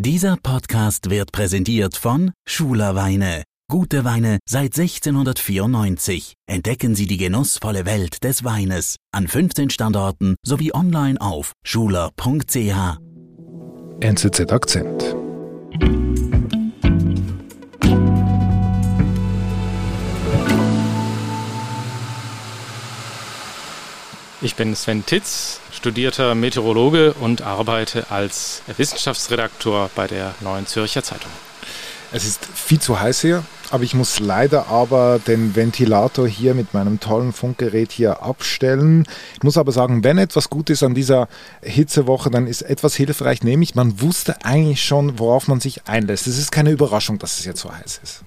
Dieser Podcast wird präsentiert von Schuler Weine. Gute Weine seit 1694. Entdecken Sie die genussvolle Welt des Weines an 15 Standorten sowie online auf schuler.ch. NZZ Akzent. Ich bin Sven Titz, studierter Meteorologe und arbeite als Wissenschaftsredaktor bei der Neuen Zürcher Zeitung. Es ist viel zu heiß hier, aber ich muss leider aber den Ventilator hier mit meinem tollen Funkgerät hier abstellen. Ich muss aber sagen, wenn etwas gut ist an dieser Hitzewoche, dann ist etwas hilfreich, nämlich man wusste eigentlich schon, worauf man sich einlässt. Es ist keine Überraschung, dass es jetzt so heiß ist.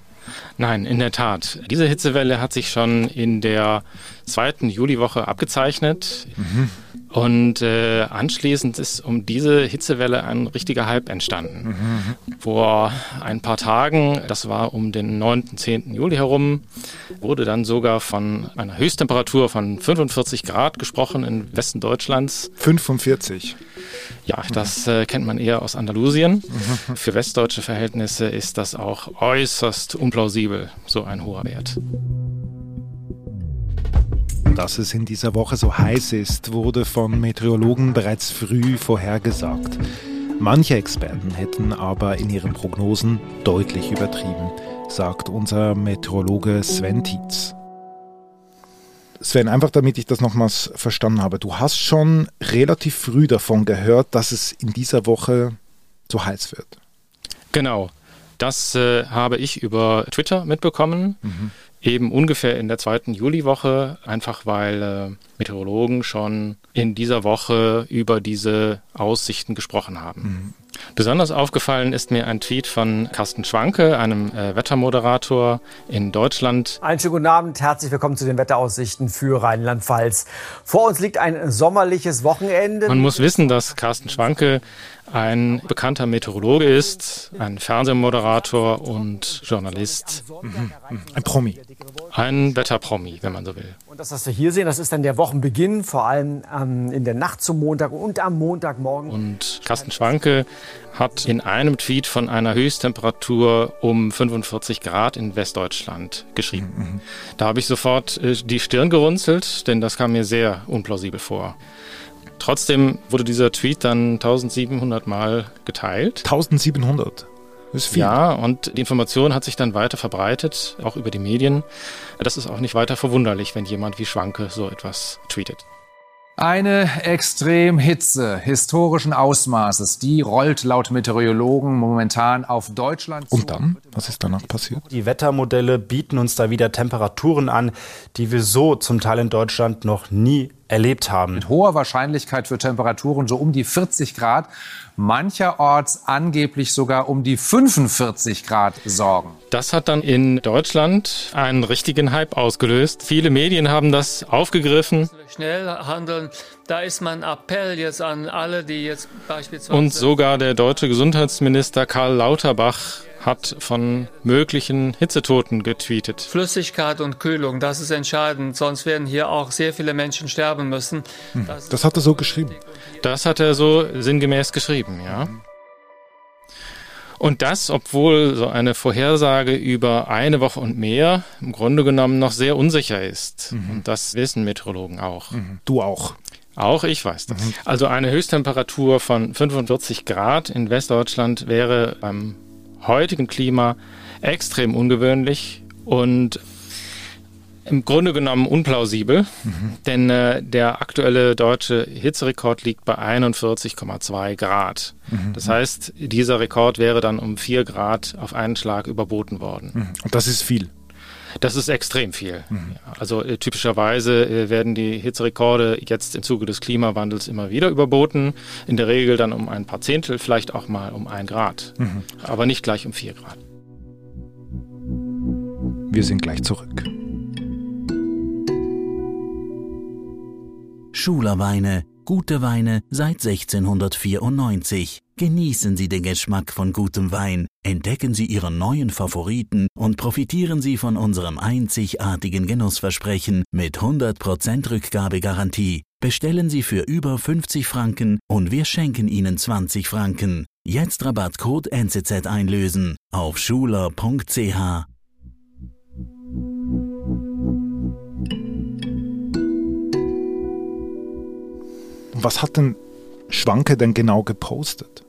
Nein, in der Tat. Diese Hitzewelle hat sich schon in der zweiten Juliwoche abgezeichnet. Mhm. Und äh, anschließend ist um diese Hitzewelle ein richtiger Hype entstanden. Mhm. Vor ein paar Tagen, das war um den 9., 10. Juli herum, wurde dann sogar von einer Höchsttemperatur von 45 Grad gesprochen im Westen Deutschlands. 45? Ja, das äh, kennt man eher aus Andalusien. Mhm. Für westdeutsche Verhältnisse ist das auch äußerst unplausibel, so ein hoher Wert. Dass es in dieser Woche so heiß ist, wurde von Meteorologen bereits früh vorhergesagt. Manche Experten hätten aber in ihren Prognosen deutlich übertrieben, sagt unser Meteorologe Sven Tietz. Sven, einfach damit ich das nochmals verstanden habe. Du hast schon relativ früh davon gehört, dass es in dieser Woche so heiß wird. Genau. Das äh, habe ich über Twitter mitbekommen. Mhm eben ungefähr in der zweiten Juliwoche, einfach weil äh, Meteorologen schon in dieser Woche über diese Aussichten gesprochen haben. Besonders aufgefallen ist mir ein Tweet von Carsten Schwanke, einem äh, Wettermoderator in Deutschland. Einen schönen guten Abend, herzlich willkommen zu den Wetteraussichten für Rheinland-Pfalz. Vor uns liegt ein sommerliches Wochenende. Man muss wissen, dass Carsten Schwanke ein bekannter Meteorologe ist, ein Fernsehmoderator und Journalist. Mhm. Ein Promi. Ein Wetterpromi, wenn man so will. Und das, was wir hier sehen, das ist dann der Wochenbeginn, vor allem ähm, in der Nacht zum Montag und am Montagmorgen. Und Carsten Schwanke hat in einem Tweet von einer Höchsttemperatur um 45 Grad in Westdeutschland geschrieben. Mhm. Da habe ich sofort äh, die Stirn gerunzelt, denn das kam mir sehr unplausibel vor. Trotzdem wurde dieser Tweet dann 1700 Mal geteilt. 1700? Das ist viel. Ja, und die Information hat sich dann weiter verbreitet, auch über die Medien. Das ist auch nicht weiter verwunderlich, wenn jemand wie Schwanke so etwas tweetet. Eine Extremhitze historischen Ausmaßes, die rollt laut Meteorologen momentan auf Deutschland zu. Und dann? Was ist danach passiert? Die Wettermodelle bieten uns da wieder Temperaturen an, die wir so zum Teil in Deutschland noch nie erlebt haben. Mit hoher Wahrscheinlichkeit für Temperaturen so um die 40 Grad, mancherorts angeblich sogar um die 45 Grad sorgen. Das hat dann in Deutschland einen richtigen Hype ausgelöst. Viele Medien haben das aufgegriffen. Schnell handeln, da ist mein Appell jetzt an alle, die jetzt beispielsweise. Und sogar der deutsche Gesundheitsminister Karl Lauterbach hat von möglichen Hitzetoten getweetet. Flüssigkeit und Kühlung, das ist entscheidend, sonst werden hier auch sehr viele Menschen sterben müssen. Hm. Das, das hat er so geschrieben. Das hat er so sinngemäß geschrieben, ja. Und das, obwohl so eine Vorhersage über eine Woche und mehr im Grunde genommen noch sehr unsicher ist. Mhm. Und das wissen Meteorologen auch. Mhm. Du auch. Auch ich weiß das. Mhm. Also eine Höchsttemperatur von 45 Grad in Westdeutschland wäre beim heutigen Klima extrem ungewöhnlich und im Grunde genommen unplausibel, mhm. denn äh, der aktuelle deutsche Hitzerekord liegt bei 41,2 Grad. Mhm. Das heißt, dieser Rekord wäre dann um 4 Grad auf einen Schlag überboten worden. Mhm. Und das ist viel. Das ist extrem viel. Mhm. Also äh, typischerweise äh, werden die Hitzerekorde jetzt im Zuge des Klimawandels immer wieder überboten. In der Regel dann um ein paar Zehntel, vielleicht auch mal um ein Grad. Mhm. Aber nicht gleich um vier Grad. Wir sind gleich zurück. Schulerweine, gute Weine seit 1694. Genießen Sie den Geschmack von gutem Wein, entdecken Sie Ihren neuen Favoriten und profitieren Sie von unserem einzigartigen Genussversprechen mit 100% Rückgabegarantie. Bestellen Sie für über 50 Franken und wir schenken Ihnen 20 Franken. Jetzt Rabattcode NZZ einlösen auf schuler.ch. Was hat denn Schwanke denn genau gepostet?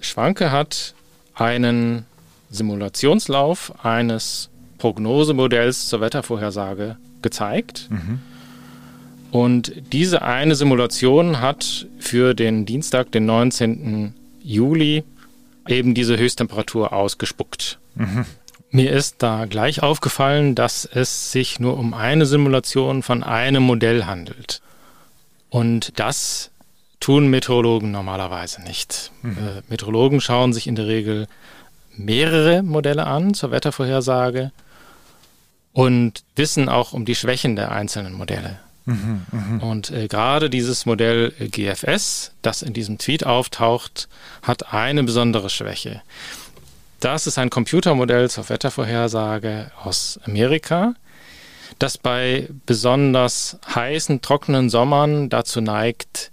Schwanke hat einen Simulationslauf eines Prognosemodells zur Wettervorhersage gezeigt. Mhm. Und diese eine Simulation hat für den Dienstag, den 19. Juli, eben diese Höchsttemperatur ausgespuckt. Mhm. Mir ist da gleich aufgefallen, dass es sich nur um eine Simulation von einem Modell handelt. Und das tun Meteorologen normalerweise nicht. Mhm. Äh, Meteorologen schauen sich in der Regel mehrere Modelle an zur Wettervorhersage und wissen auch um die Schwächen der einzelnen Modelle. Mhm, mh. Und äh, gerade dieses Modell äh, GFS, das in diesem Tweet auftaucht, hat eine besondere Schwäche. Das ist ein Computermodell zur Wettervorhersage aus Amerika, das bei besonders heißen, trockenen Sommern dazu neigt,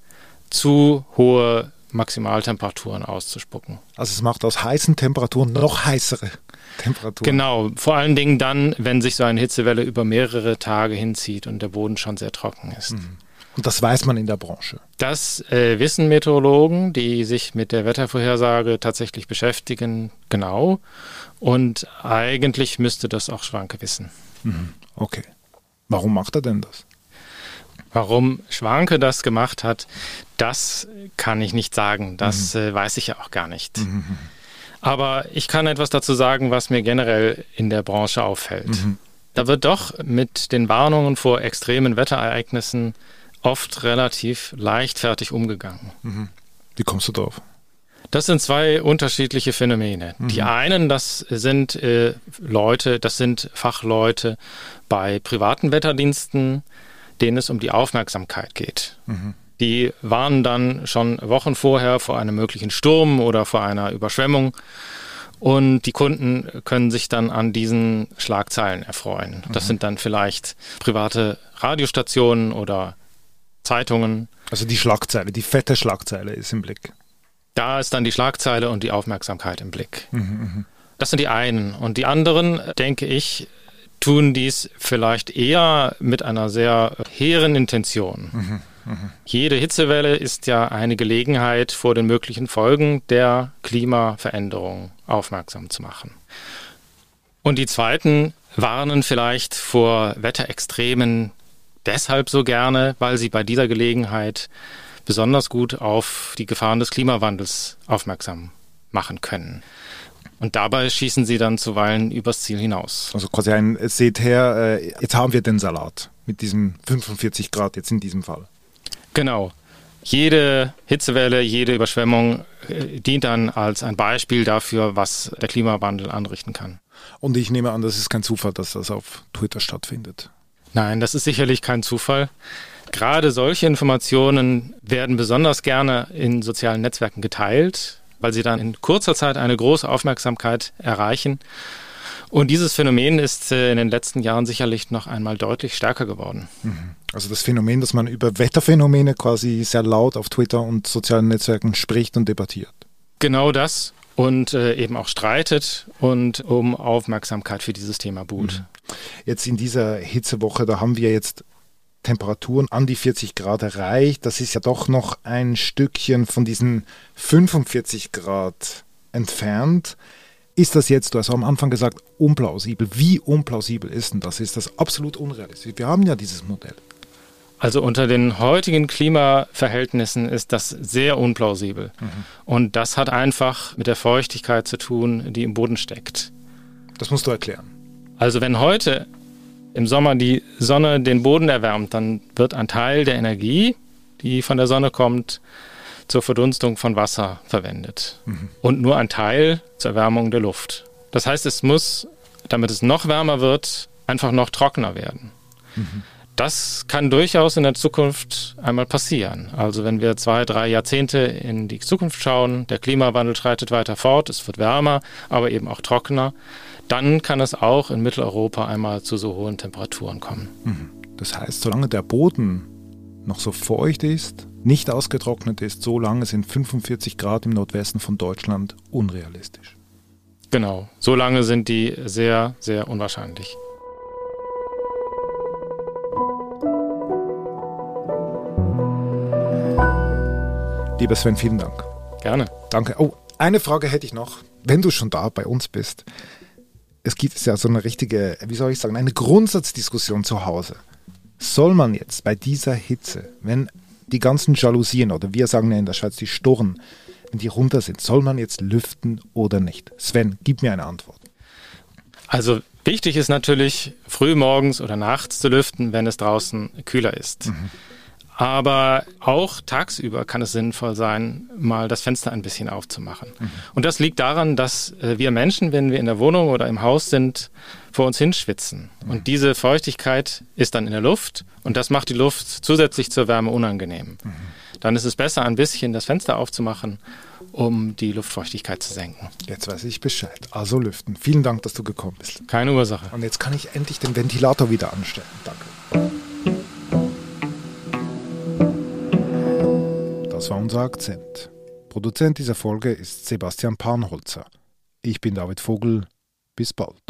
zu hohe Maximaltemperaturen auszuspucken. Also es macht aus heißen Temperaturen noch heißere. Temperaturen. Genau, vor allen Dingen dann, wenn sich so eine Hitzewelle über mehrere Tage hinzieht und der Boden schon sehr trocken ist. Mhm. Und das weiß man in der Branche. Das äh, wissen Meteorologen, die sich mit der Wettervorhersage tatsächlich beschäftigen, genau. Und eigentlich müsste das auch Schwanke wissen. Mhm. Okay. Warum macht er denn das? Warum Schwanke das gemacht hat, das kann ich nicht sagen. Das mhm. äh, weiß ich ja auch gar nicht. Mhm. Aber ich kann etwas dazu sagen, was mir generell in der Branche auffällt. Mhm. Da wird doch mit den Warnungen vor extremen Wetterereignissen oft relativ leichtfertig umgegangen. Mhm. Wie kommst du drauf? Das sind zwei unterschiedliche Phänomene. Mhm. Die einen, das sind äh, Leute, das sind Fachleute bei privaten Wetterdiensten, denen es um die Aufmerksamkeit geht. Mhm. Die warnen dann schon Wochen vorher vor einem möglichen Sturm oder vor einer Überschwemmung. Und die Kunden können sich dann an diesen Schlagzeilen erfreuen. Das mhm. sind dann vielleicht private Radiostationen oder Zeitungen. Also die Schlagzeile, die fette Schlagzeile ist im Blick. Da ist dann die Schlagzeile und die Aufmerksamkeit im Blick. Mhm, mhm. das sind die einen. Und die anderen, denke ich, tun dies vielleicht eher mit einer sehr hehren Intention. Mhm. Jede Hitzewelle ist ja eine Gelegenheit, vor den möglichen Folgen der Klimaveränderung aufmerksam zu machen. Und die zweiten warnen vielleicht vor Wetterextremen deshalb so gerne, weil sie bei dieser Gelegenheit besonders gut auf die Gefahren des Klimawandels aufmerksam machen können. Und dabei schießen sie dann zuweilen übers Ziel hinaus. Also quasi ein, seht her, äh, jetzt haben wir den Salat mit diesem 45 Grad jetzt in diesem Fall. Genau. Jede Hitzewelle, jede Überschwemmung äh, dient dann als ein Beispiel dafür, was der Klimawandel anrichten kann. Und ich nehme an, das ist kein Zufall, dass das auf Twitter stattfindet. Nein, das ist sicherlich kein Zufall. Gerade solche Informationen werden besonders gerne in sozialen Netzwerken geteilt, weil sie dann in kurzer Zeit eine große Aufmerksamkeit erreichen. Und dieses Phänomen ist äh, in den letzten Jahren sicherlich noch einmal deutlich stärker geworden. Mhm. Also das Phänomen, dass man über Wetterphänomene quasi sehr laut auf Twitter und sozialen Netzwerken spricht und debattiert. Genau das und äh, eben auch streitet und um Aufmerksamkeit für dieses Thema buhlt. Mhm. Jetzt in dieser Hitzewoche, da haben wir jetzt Temperaturen an die 40 Grad erreicht. Das ist ja doch noch ein Stückchen von diesen 45 Grad entfernt. Ist das jetzt, du hast am Anfang gesagt, unplausibel? Wie unplausibel ist denn das? Ist das absolut unrealistisch? Wir haben ja dieses Modell. Also unter den heutigen Klimaverhältnissen ist das sehr unplausibel. Mhm. Und das hat einfach mit der Feuchtigkeit zu tun, die im Boden steckt. Das musst du erklären. Also wenn heute im Sommer die Sonne den Boden erwärmt, dann wird ein Teil der Energie, die von der Sonne kommt, zur Verdunstung von Wasser verwendet mhm. und nur ein Teil zur Erwärmung der Luft. Das heißt, es muss, damit es noch wärmer wird, einfach noch trockener werden. Mhm. Das kann durchaus in der Zukunft einmal passieren. Also wenn wir zwei, drei Jahrzehnte in die Zukunft schauen, der Klimawandel schreitet weiter fort, es wird wärmer, aber eben auch trockener, dann kann es auch in Mitteleuropa einmal zu so hohen Temperaturen kommen. Mhm. Das heißt, solange der Boden noch so feucht ist, nicht ausgetrocknet ist, so lange sind 45 Grad im Nordwesten von Deutschland unrealistisch. Genau, so lange sind die sehr, sehr unwahrscheinlich. Lieber Sven, vielen Dank. Gerne. Danke. Oh, eine Frage hätte ich noch, wenn du schon da bei uns bist. Es gibt ja so eine richtige, wie soll ich sagen, eine Grundsatzdiskussion zu Hause. Soll man jetzt bei dieser Hitze, wenn die ganzen Jalousien oder wir sagen ja in der Schweiz die Storen, wenn die runter sind, soll man jetzt lüften oder nicht? Sven, gib mir eine Antwort. Also wichtig ist natürlich, früh morgens oder nachts zu lüften, wenn es draußen kühler ist. Mhm. Aber auch tagsüber kann es sinnvoll sein, mal das Fenster ein bisschen aufzumachen. Mhm. Und das liegt daran, dass äh, wir Menschen, wenn wir in der Wohnung oder im Haus sind, vor uns hinschwitzen. Mhm. Und diese Feuchtigkeit ist dann in der Luft und das macht die Luft zusätzlich zur Wärme unangenehm. Mhm. Dann ist es besser, ein bisschen das Fenster aufzumachen, um die Luftfeuchtigkeit zu senken. Jetzt weiß ich Bescheid. Also lüften. Vielen Dank, dass du gekommen bist. Keine Ursache. Und jetzt kann ich endlich den Ventilator wieder anstellen. Danke. Das war unser Akzent. Produzent dieser Folge ist Sebastian Panholzer. Ich bin David Vogel. Bis bald.